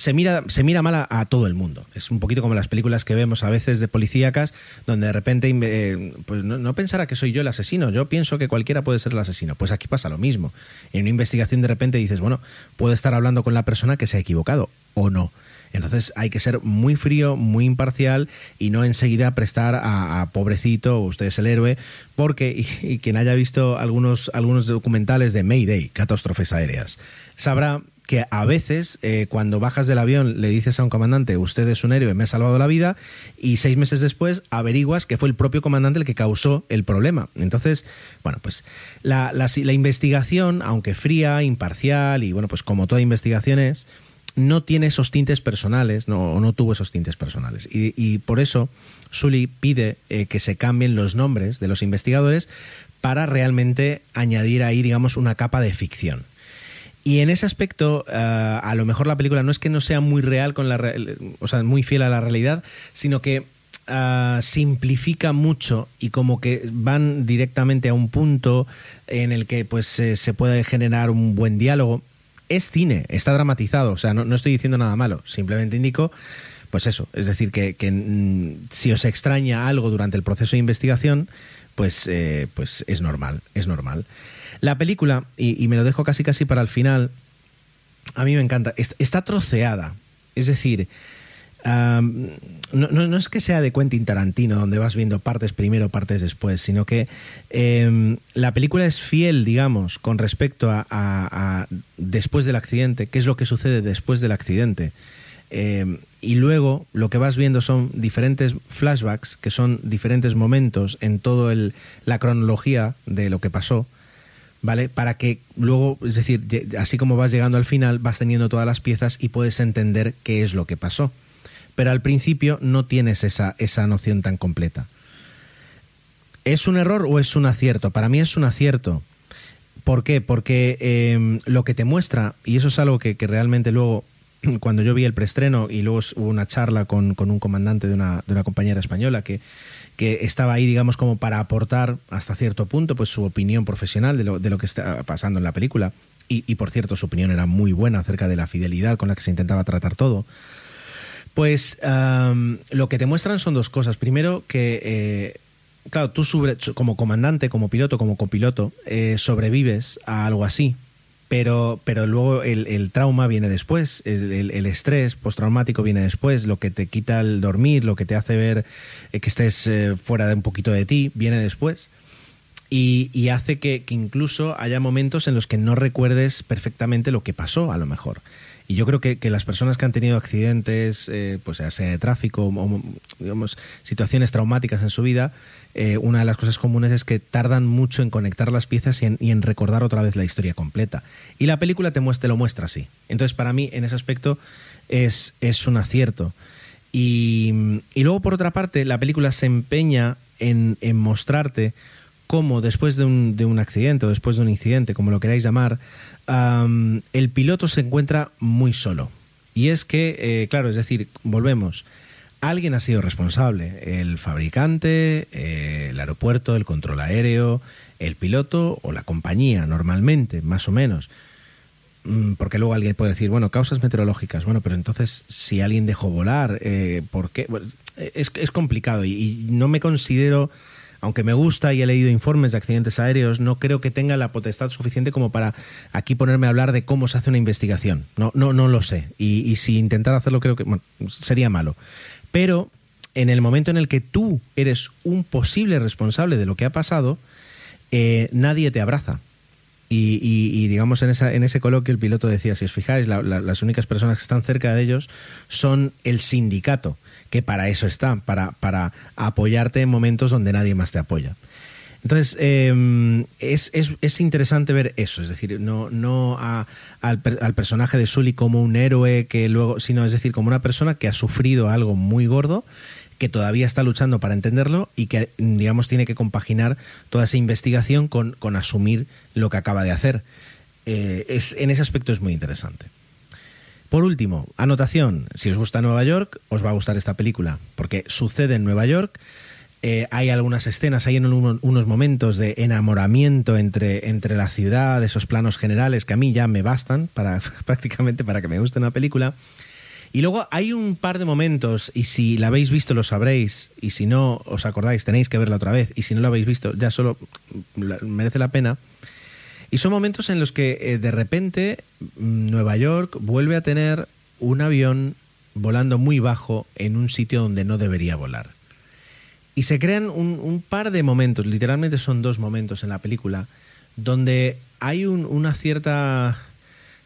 Speaker 2: se mira, se mira mal a, todo el mundo. Es un poquito como las películas que vemos a veces de policíacas, donde de repente eh, pues no, no, pensará que soy yo el asesino. Yo pienso que cualquiera puede ser el asesino. Pues aquí pasa lo mismo. En una investigación de repente dices, bueno, puedo estar hablando con la persona que se ha equivocado o no. Entonces hay que ser muy frío, muy imparcial y no enseguida prestar a, a pobrecito, usted es el héroe, porque, y, y quien haya visto algunos, algunos documentales de Mayday, catástrofes aéreas, sabrá que a veces eh, cuando bajas del avión le dices a un comandante, usted es un héroe, me ha salvado la vida, y seis meses después averiguas que fue el propio comandante el que causó el problema. Entonces, bueno, pues la, la, investigación, aunque fría, imparcial, y bueno, pues como toda investigación es, no tiene esos tintes personales, no, no tuvo esos tintes personales. Y, y por eso Sully pide eh, que se cambien los nombres de los investigadores para realmente añadir ahí, digamos, una capa de ficción. Y en ese aspecto, uh, a lo mejor la película no es que no sea muy real con la, o sea, muy fiel a la realidad, sino que uh, simplifica mucho y como que van directamente a un punto en el que pues se, se puede generar un buen diálogo. Es cine, está dramatizado, o sea, no, no estoy diciendo nada malo, simplemente indico pues eso, es decir, que, que mm, si os extraña algo durante el proceso de investigación, pues, eh, pues es normal, es normal. La película, y, me lo dejo casi casi para el final, a mí me encanta, está troceada, es decir, no, no, no, es que sea de Quentin Tarantino, donde vas viendo partes primero, partes después, sino que eh, la película es fiel, digamos, con respecto a, a, después del accidente, qué es lo que sucede después del accidente. Eh, y luego lo que vas viendo son diferentes flashbacks, que son diferentes momentos en toda la cronología de lo que pasó, ¿vale? Para que luego, es decir, así como vas llegando al final, vas teniendo todas las piezas y puedes entender qué es lo que pasó. Pero al principio no tienes esa, esa noción tan completa. ¿Es un error o es un acierto? Para mí es un acierto. ¿Por qué? Porque eh, lo que te muestra, y eso es algo que, que realmente luego cuando yo vi el preestreno y luego hubo una charla con, con un comandante de una, de una compañera española que, que, estaba ahí, digamos, como para aportar hasta cierto punto pues su opinión profesional de lo, de lo que está pasando en la película. Y, y, por cierto, su opinión era muy buena acerca de la fidelidad con la que se intentaba tratar todo. Pues lo que te muestran son dos cosas. Primero, que, eh, claro, tú como comandante, como piloto, como copiloto, eh, sobrevives a algo así, pero, pero luego el, trauma viene después, el, el, el, estrés postraumático viene después, lo que te quita el dormir, lo que te hace ver que estés eh, fuera de un poquito de ti, viene después. Y, hace que, incluso haya momentos en los que no recuerdes perfectamente lo que pasó, a lo mejor. Y yo creo que, que las personas que han tenido accidentes, eh, pues sea de tráfico o situaciones traumáticas en su vida, eh, una de las cosas comunes es que tardan mucho en conectar las piezas y en, recordar otra vez la historia completa. Y la película te, lo muestra así. Entonces, para mí, en ese aspecto, es, es un acierto. Y, y, luego, por otra parte, la película se empeña en, en mostrarte cómo después de un, de un, accidente o después de un incidente, como lo queráis llamar, el piloto se encuentra muy solo. Y es que, eh, claro, es decir, volvemos, alguien ha sido responsable, el fabricante, eh, el aeropuerto, el control aéreo, el piloto o la compañía, normalmente, más o menos. Mm, porque luego alguien puede decir, bueno, causas meteorológicas, bueno, pero entonces si alguien dejó volar, eh, ¿por qué? Es, complicado y, no me considero aunque me gusta y he leído informes de accidentes aéreos, no creo que tenga la potestad suficiente como para aquí ponerme a hablar de cómo se hace una investigación. No, no, no lo sé. Y, y si intentar hacerlo creo que bueno, sería malo. Pero en el momento en el que tú eres un posible responsable de lo que ha pasado, eh, nadie te abraza. Y, digamos en, esa, en ese coloquio el piloto decía, si os fijáis, la, las únicas personas que están cerca de ellos son el sindicato que para eso está, para, para apoyarte en momentos donde nadie más te apoya. Entonces, eh, es, es, es, interesante ver eso, es decir, no, no a, al, al, personaje de Sully como un héroe que luego, sino es decir, como una persona que ha sufrido algo muy gordo, que todavía está luchando para entenderlo y que, digamos, tiene que compaginar toda esa investigación con, con asumir lo que acaba de hacer. Eh, es, en ese aspecto es muy interesante. Por último, anotación, si os gusta Nueva York, os va a gustar esta película, porque sucede en Nueva York, eh, hay algunas escenas, hay uno, unos momentos de enamoramiento entre, entre la ciudad, esos planos generales que a mí ya me bastan para prácticamente para que me guste una película. Y luego hay un par de momentos, y si la habéis visto lo sabréis, y si no os acordáis tenéis que verla otra vez, y si no la habéis visto ya solo merece la pena, y son momentos en los que eh, de repente mm, Nueva York vuelve a tener un avión volando muy bajo en un sitio donde no debería volar. Y se crean un, par de momentos, literalmente son dos momentos en la película, donde hay un, una cierta,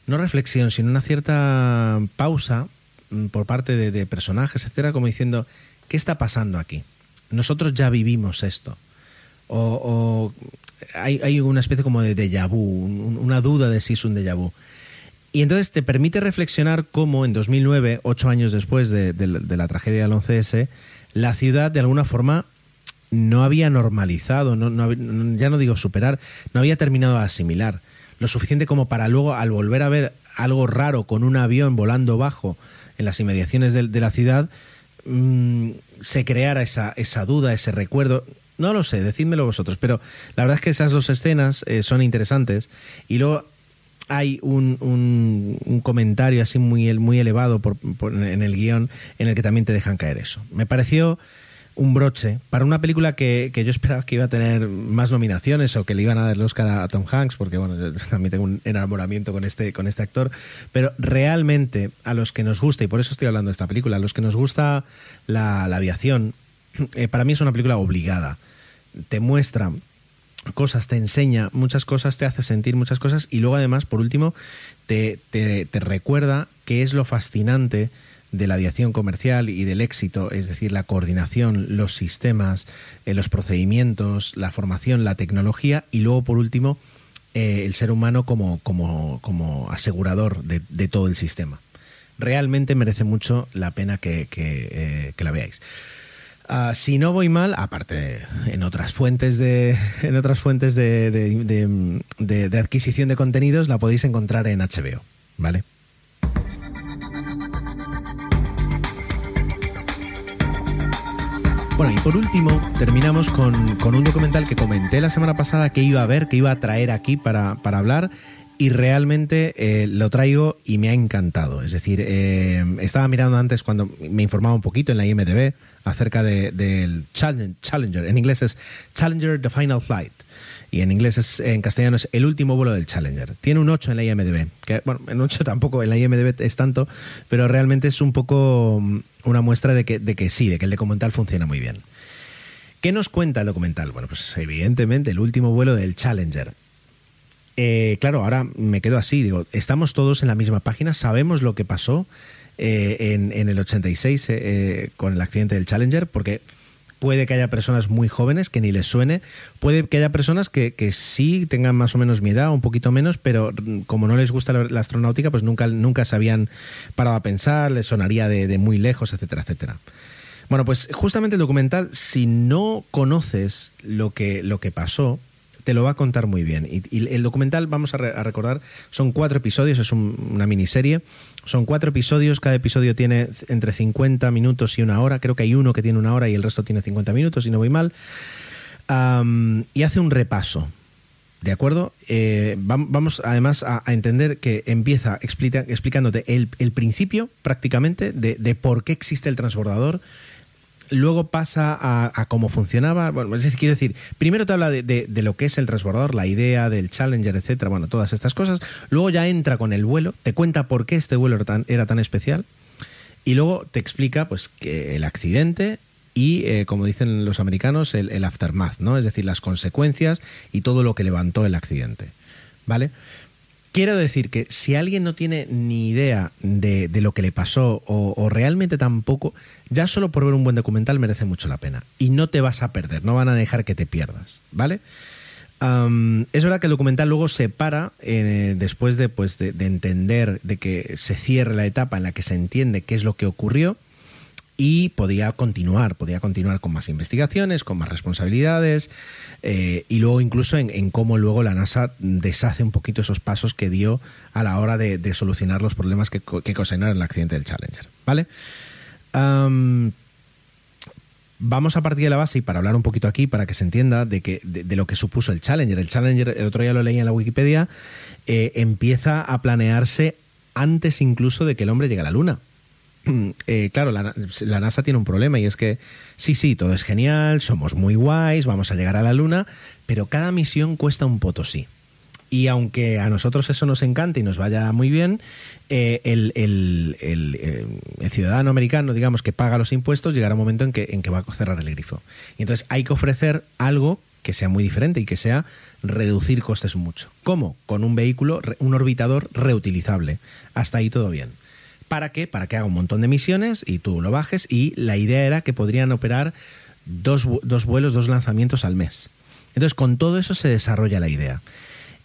Speaker 2: no reflexión, sino una cierta pausa mm, por parte de, personajes, etcétera, como diciendo, ¿qué está pasando aquí? Nosotros ya vivimos esto. O, hay, una especie como de déjà vu, un, una duda de si es un déjà vu. Y entonces te permite reflexionar cómo en 2009, ocho años después de, de, de la tragedia del 11S, la ciudad de alguna forma no había normalizado, no, no, ya no digo superar, no había terminado de asimilar lo suficiente como para luego, al volver a ver algo raro con un avión volando bajo en las inmediaciones de, la ciudad, mm, se creara esa, esa duda, ese recuerdo. No lo sé, decídmelo vosotros, pero la verdad es que esas dos escenas eh, son interesantes. Y luego hay un, un, comentario así muy, muy elevado por, en el guion en el que también te dejan caer eso. Me pareció un broche para una película que, yo esperaba que iba a tener más nominaciones o que le iban a dar el Oscar a, Tom Hanks, porque bueno, yo también tengo un enamoramiento con este, con este actor, pero realmente a los que nos gusta, y por eso estoy hablando de esta película, a los que nos gusta la, aviación, eh, para mí es una película obligada. Te muestra cosas, te enseña muchas cosas, te hace sentir muchas cosas y luego además, por último, te, te, te recuerda qué es lo fascinante de la aviación comercial y del éxito, es decir, la coordinación, los sistemas, eh, los procedimientos, la formación, la tecnología y luego, por último, eh, el ser humano como, como, como asegurador de, todo el sistema. Realmente merece mucho la pena que, que, eh, la veáis. Ah, si no voy mal, aparte en otras fuentes de en otras fuentes de, de adquisición de contenidos, la podéis encontrar en HBO, ¿vale? Bueno, y por último, terminamos con, un documental que comenté la semana pasada que iba a ver, que iba a traer aquí para, hablar. Y realmente eh, lo traigo y me ha encantado. Es decir, eh, estaba mirando antes cuando me informaba un poquito en la IMDB acerca del Challenger. En inglés es Challenger The Final Flight y en inglés es, en castellano es El último vuelo del Challenger. Tiene un 8 en la IMDB, que bueno, en 8 tampoco en la IMDB es tanto, pero realmente es un poco mm, una muestra de que, de que sí, de que el documental funciona muy bien. ¿Qué nos cuenta el documental? Bueno, pues evidentemente el último vuelo del Challenger. Eh, claro, ahora me quedo así, digo, estamos todos en la misma página, sabemos lo que pasó eh, en, en, el 86 eh, con el accidente del Challenger, porque puede que haya personas muy jóvenes que ni les suene, puede que haya personas que, sí tengan más o menos mi edad, un poquito menos, pero como no les gusta la, astronáutica, pues nunca, nunca se habían parado a pensar, les sonaría de, muy lejos, etcétera, etcétera. Bueno, pues justamente el documental, si no conoces lo que, lo que pasó, te lo va a contar muy bien. Y, el documental, vamos a, recordar, son cuatro episodios, es una miniserie. Son cuatro episodios, cada episodio tiene entre 50 minutos y una hora. Creo que hay uno que tiene una hora y el resto tiene 50 minutos, si no voy mal. y hace un repaso. ¿De acuerdo? Eh, vamos además a, entender que empieza explicándote el, principio prácticamente de por qué existe el transbordador, luego pasa a, cómo funcionaba. Bueno, es decir, quiero decir, primero te habla de, lo que es el transbordador, la idea del Challenger, etcétera, bueno, todas estas cosas. Luego ya entra con el vuelo, te cuenta por qué este vuelo era tan, especial. Y luego te explica pues que el accidente y, eh, como dicen los americanos, el, aftermath, ¿no? Es decir, las consecuencias y todo lo que levantó el accidente. ¿Vale? Quiero decir que si alguien no tiene ni idea de, lo que le pasó o, realmente tampoco, ya solo por ver un buen documental merece mucho la pena. Y no te vas a perder, no van a dejar que te pierdas, ¿vale? es verdad que el documental luego se para eh, después de, pues, de, entender, de que se cierre la etapa en la que se entiende qué es lo que ocurrió y podía continuar, podía continuar con más investigaciones, con más responsabilidades eh, y luego incluso en, cómo luego la NASA deshace un poquito esos pasos que dio a la hora de, solucionar los problemas que, que el accidente del Challenger, ¿vale? vamos a partir de la base y para hablar un poquito aquí, para que se entienda de, que, de, lo que supuso el Challenger. El Challenger, el otro día lo leí en la Wikipedia, eh, empieza a planearse antes incluso de que el hombre llegue a la Luna. Eh, claro, la, NASA tiene un problema y es que sí, sí, todo es genial, somos muy guays, vamos a llegar a la Luna, pero cada misión cuesta un potosí. Y aunque a nosotros eso nos encanta y nos vaya muy bien, eh, el, eh, el, ciudadano americano, digamos, que paga los impuestos, llegará un momento en que, en que va a cerrar el grifo. Y entonces hay que ofrecer algo que sea muy diferente y que sea reducir costes mucho. ¿Cómo? Con un vehículo, un orbitador reutilizable. Hasta ahí todo bien. ¿Para qué? Para que haga un montón de misiones y tú lo bajes y la idea era que podrían operar dos, vuelos, dos lanzamientos al mes. Entonces con todo eso se desarrolla la idea.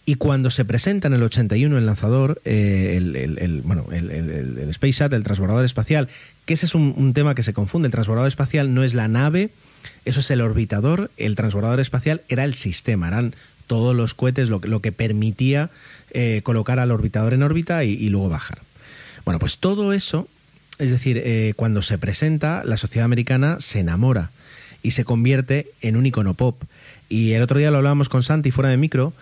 Speaker 2: Y cuando se presenta en el 81 el lanzador, eh, el, bueno, el, Space Shuttle, el transbordador espacial, que ese es un, tema que se confunde. El transbordador espacial no es la nave, eso es el orbitador. El transbordador espacial era el sistema, eran todos los cohetes, lo, lo que permitía eh, colocar al orbitador en órbita y, luego bajar. Bueno, pues todo eso, es decir, eh, cuando se presenta, la sociedad americana se enamora y se convierte en un icono pop. Y el otro día lo hablábamos con Santi fuera de micro,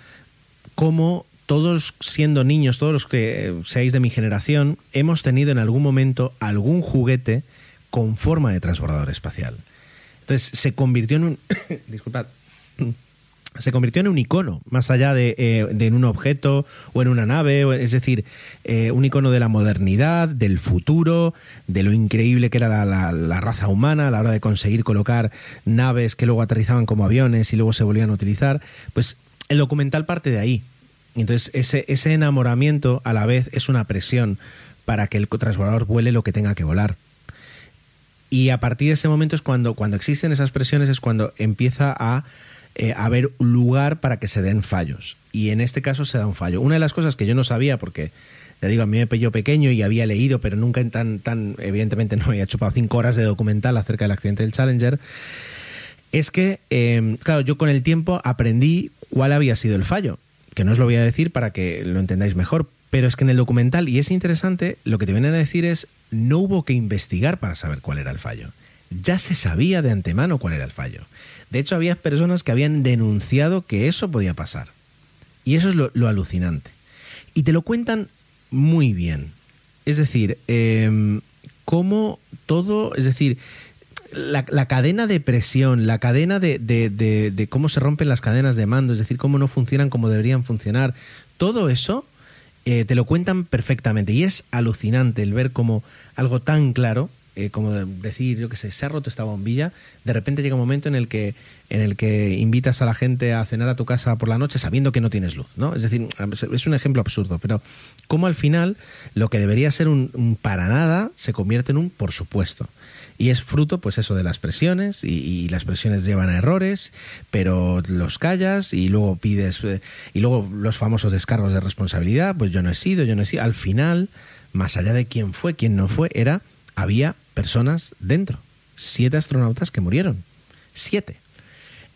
Speaker 2: cómo todos siendo niños, todos los que seáis de mi generación, hemos tenido en algún momento algún juguete con forma de transbordador espacial. Entonces se convirtió en un... disculpad. Se convirtió en un icono, más allá de, eh, en un objeto o en una nave, es decir, eh, un icono de la modernidad, del futuro, de lo increíble que era la, raza humana a la hora de conseguir colocar naves que luego aterrizaban como aviones y luego se volvían a utilizar. Pues el documental parte de ahí. Entonces, ese, ese enamoramiento a la vez es una presión para que el transbordador vuele lo que tenga que volar. Y a partir de ese momento es cuando, cuando existen esas presiones, es cuando empieza a eh, haber lugar para que se den fallos. Y en este caso se da un fallo. Una de las cosas que yo no sabía, porque le digo, a mí me pilló pequeño y había leído, pero nunca en tan, tan, evidentemente no había chupado cinco horas de documental acerca del accidente del Challenger, es que, em, claro, yo con el tiempo aprendí cuál había sido el fallo, que no os lo voy a decir para que lo entendáis mejor, pero es que en el documental, y es interesante, lo que te vienen a decir es, no hubo que investigar para saber cuál era el fallo. Ya se sabía de antemano cuál era el fallo. De hecho, había personas que habían denunciado que eso podía pasar. Y eso es lo, alucinante. Y te lo cuentan muy bien. Es decir, eh, cómo todo, es decir, la, cadena de presión, la cadena de, cómo se rompen las cadenas de mando, es decir, cómo no funcionan como deberían funcionar, todo eso eh, te lo cuentan perfectamente y es alucinante el ver como algo tan claro eh, como decir, yo que sé, se ha roto esta bombilla, de repente llega un momento en el que en el que invitas a la gente a cenar a tu casa por la noche sabiendo que no tienes luz, ¿no? Es decir, es un ejemplo absurdo, pero como al final lo que debería ser un para nada se convierte en un por supuesto. Y es fruto, pues eso, de las presiones, y, las presiones llevan a errores, pero los callas y luego pides, eh, y luego los famosos descargos de responsabilidad, pues yo no he sido, yo no he sido. Al final, más allá de quién fue, quién no fue, era, había personas dentro. Siete astronautas que murieron. Siete.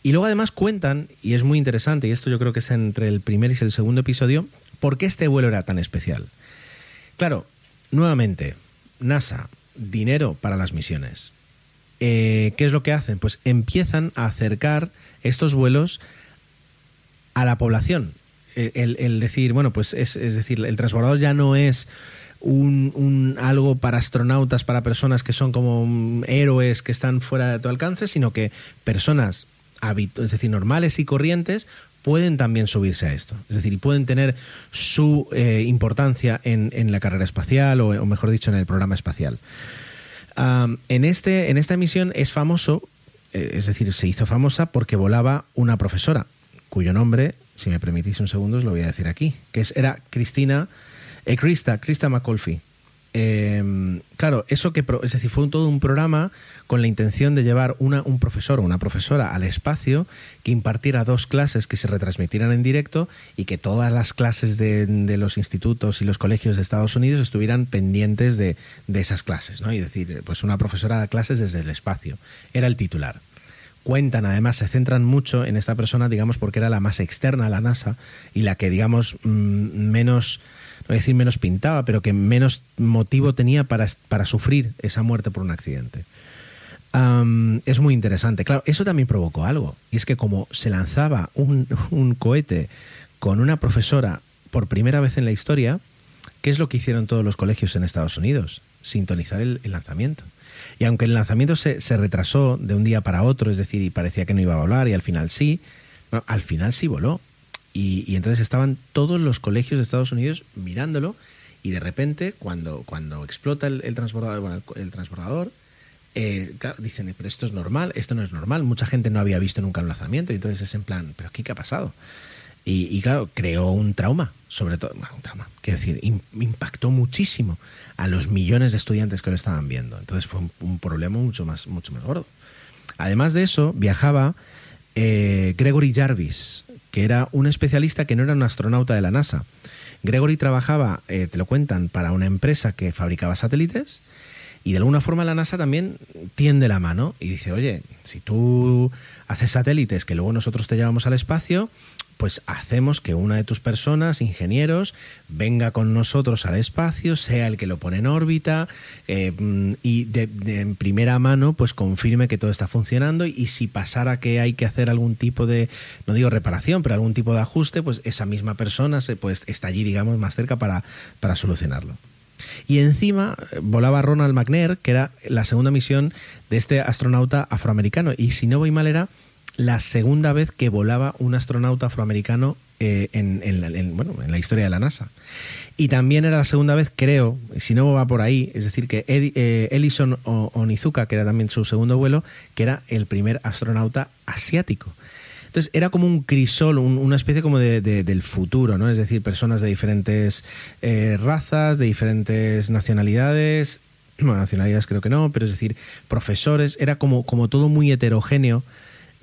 Speaker 2: Y luego además cuentan, y es muy interesante, y esto yo creo que es entre el primer y el segundo episodio, por qué este vuelo era tan especial. Claro, nuevamente, NASA, dinero para las misiones. Eh, ¿Qué es lo que hacen? Pues empiezan a acercar estos vuelos a la población. El, decir, bueno, pues es, decir, el transbordador ya no es un, algo para astronautas, para personas que son como héroes que están fuera de tu alcance, sino que personas, es decir, normales y corrientes, pueden también subirse a esto. Es decir, y pueden tener su eh, importancia en, la carrera espacial o, mejor dicho, en el programa espacial. en, este, en esta misión es famoso, eh, es decir, se hizo famosa porque volaba una profesora, cuyo nombre, si me permitís un segundo, os lo voy a decir aquí, que es, era Cristina, eh, Krista, Krista. Em, claro, eso que, es decir, fue todo un programa con la intención de llevar una, un profesor o una profesora al espacio que impartiera dos clases que se retransmitieran en directo y que todas las clases de, los institutos y los colegios de Estados Unidos estuvieran pendientes de, esas clases, ¿no? Y decir, pues una profesora da clases desde el espacio. Era el titular cuentan, además se centran mucho en esta persona, digamos, porque era la más externa a la NASA y la que, digamos, mm, menos no voy decir menos pintaba, pero que menos motivo tenía para, para sufrir esa muerte por un accidente. es muy interesante. Claro, eso también provocó algo. Y es que como se lanzaba un, un, cohete con una profesora por primera vez en la historia, ¿qué es lo que hicieron todos los colegios en Estados Unidos? Sintonizar el, lanzamiento. Y aunque el lanzamiento se, se, retrasó de un día para otro, es decir, y parecía que no iba a volar, y al final sí, al final sí voló. Y, entonces estaban todos los colegios de Estados Unidos mirándolo y de repente cuando, cuando explota el, transbordador, el, transbordador eh, dicen, pero esto es normal, esto no es normal, mucha gente no había visto nunca un lanzamiento y entonces es en plan, pero ¿qué, qué ha pasado? Y, claro, creó un trauma, sobre todo, un trauma, quiero decir, impactó muchísimo a los millones de estudiantes que lo estaban viendo. Entonces fue un, problema mucho más, mucho más gordo. Además de eso, viajaba eh, Gregory Jarvis, que era un especialista que no era un astronauta de la NASA. Gregory trabajaba, eh, te lo cuentan, para una empresa que fabricaba satélites y de alguna forma la NASA también tiende la mano y dice, oye, si tú haces satélites que luego nosotros te llevamos al espacio, pues hacemos que una de tus personas, ingenieros, venga con nosotros al espacio, sea el que lo pone en órbita eh, mm, y de, en primera mano pues confirme que todo está funcionando y, si pasara que hay que hacer algún tipo de, no digo reparación, pero algún tipo de ajuste, pues esa misma persona se, pues, está allí, digamos, más cerca para, para solucionarlo. Y encima eh, volaba Ronald McNair, que era la segunda misión de este astronauta afroamericano. Y si no voy mal, era la segunda vez que volaba un astronauta afroamericano eh, en, la, historia de la NASA. Y también era la segunda vez, creo, si no va por ahí, es decir, que eh, Ellison Onizuka, que era también su segundo vuelo, que era el primer astronauta asiático. Entonces era como un crisol, una especie como de, del futuro, ¿no? Es decir, personas de diferentes eh, razas, de diferentes nacionalidades, bueno, nacionalidades creo que no, pero es decir, profesores, era como, como todo muy heterogéneo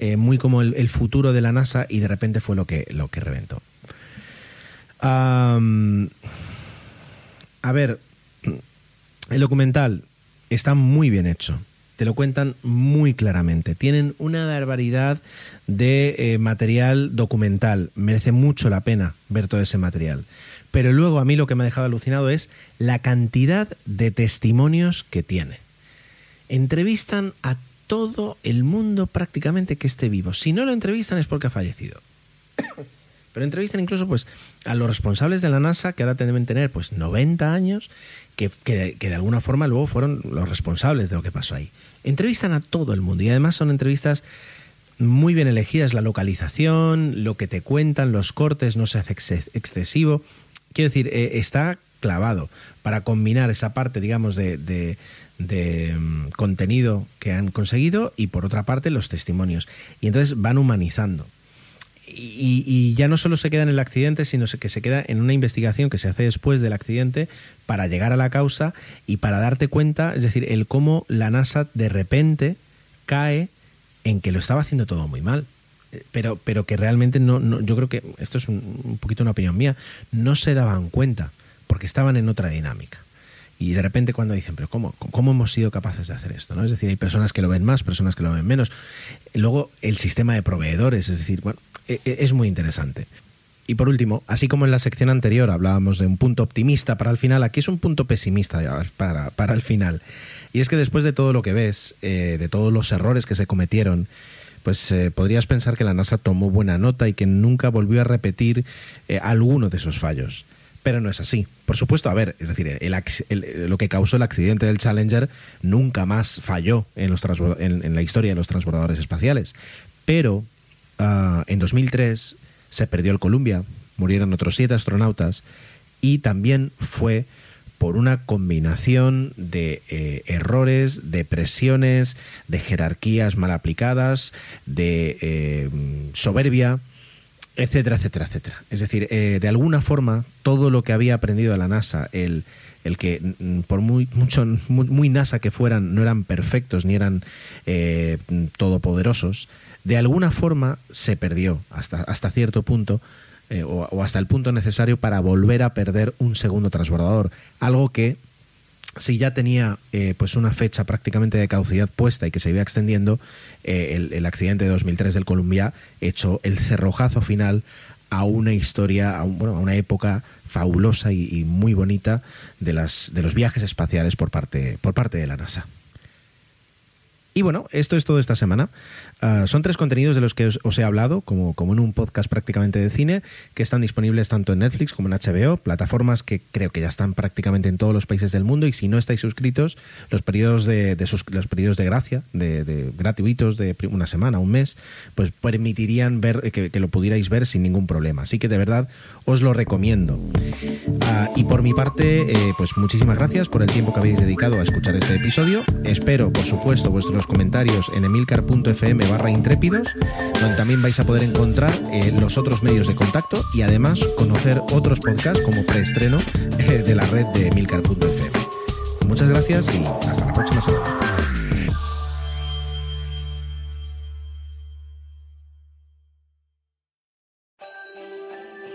Speaker 2: eh, muy como el, futuro de la NASA y de repente fue lo que, lo que reventó. a ver, el documental está muy bien hecho. Te lo cuentan muy claramente. Tienen una barbaridad de eh, material documental. Merece mucho la pena ver todo ese material. Pero luego a mí lo que me ha dejado alucinado es la cantidad de testimonios que tiene. Entrevistan a todo el mundo prácticamente que esté vivo. Si no lo entrevistan es porque ha fallecido. Pero entrevistan incluso pues a los responsables de la NASA, que ahora deben tener pues 90 años, que, que, de alguna forma luego fueron los responsables de lo que pasó ahí. Entrevistan a todo el mundo y además son entrevistas muy bien elegidas, la localización, lo que te cuentan, los cortes, no se hace excesivo. Quiero decir, eh, está clavado para combinar esa parte, digamos, de, de mm, contenido que han conseguido y por otra parte los testimonios. Y entonces van humanizando. Y, ya no solo se queda en el accidente, sino que se queda en una investigación que se hace después del accidente para llegar a la causa y para darte cuenta, es decir, el cómo la NASA de repente cae en que lo estaba haciendo todo muy mal. Pero, pero que realmente no, yo creo que esto es un poquito una opinión mía, no se daban cuenta porque estaban en otra dinámica. Y de repente cuando dicen, pero ¿cómo, ¿cómo hemos sido capaces de hacer esto? ¿no? Es decir, hay personas que lo ven más, personas que lo ven menos. Luego el sistema de proveedores, es decir, bueno, e, e, es muy interesante. Y por último, así como en la sección anterior hablábamos de un punto optimista para el final, aquí es un punto pesimista para, para el final. Y es que después de todo lo que ves, eh, de todos los errores que se cometieron, pues eh, podrías pensar que la NASA tomó buena nota y que nunca volvió a repetir eh, alguno de esos fallos pero no es así. Por supuesto, a ver, es decir, lo que causó el accidente del Challenger nunca más falló en, los en, la historia de los transbordadores espaciales. Pero ah, en 2003 se perdió el Columbia, murieron otros siete astronautas y también fue por una combinación de eh, errores, de presiones, de jerarquías mal aplicadas, de eh, soberbia etcétera, etcétera, etcétera. Es decir, eh, de alguna forma, todo lo que había aprendido de la NASA, el, el que por muy, mucho, muy, NASA que fueran, no eran perfectos ni eran eh, todopoderosos, de alguna forma se perdió hasta, hasta cierto punto. Eh, o, o, hasta el punto necesario para volver a perder un segundo transbordador. Algo que si ya tenía eh, pues una fecha prácticamente de caducidad puesta y que se iba extendiendo, eh, el, accidente de 2003 del Columbia echó el cerrojazo final a una historia, a, bueno, a una época fabulosa y, y, muy bonita de, las, de los viajes espaciales por parte, por parte de la NASA. Y bueno, esto es todo esta semana. Ah, son tres contenidos de los que os, he hablado, como, como, en un podcast prácticamente de cine, que están disponibles tanto en Netflix como en HBO, plataformas que creo que ya están prácticamente en todos los países del mundo. Y si no estáis suscritos, los periodos de, los periodos de gracia, de, gratuitos de una semana, un mes, pues permitirían ver que, lo pudierais ver sin ningún problema. Así que de verdad os lo recomiendo. Ah, y por mi parte, eh, pues muchísimas gracias por el tiempo que habéis dedicado a escuchar este episodio. Espero, por supuesto, vuestros comentarios en emilcar.fm barra intrépidos, donde también vais a poder encontrar eh, los otros medios de contacto y además conocer otros podcasts como preestreno eh, de la red de milcar.fm. Muchas gracias y hasta la próxima semana.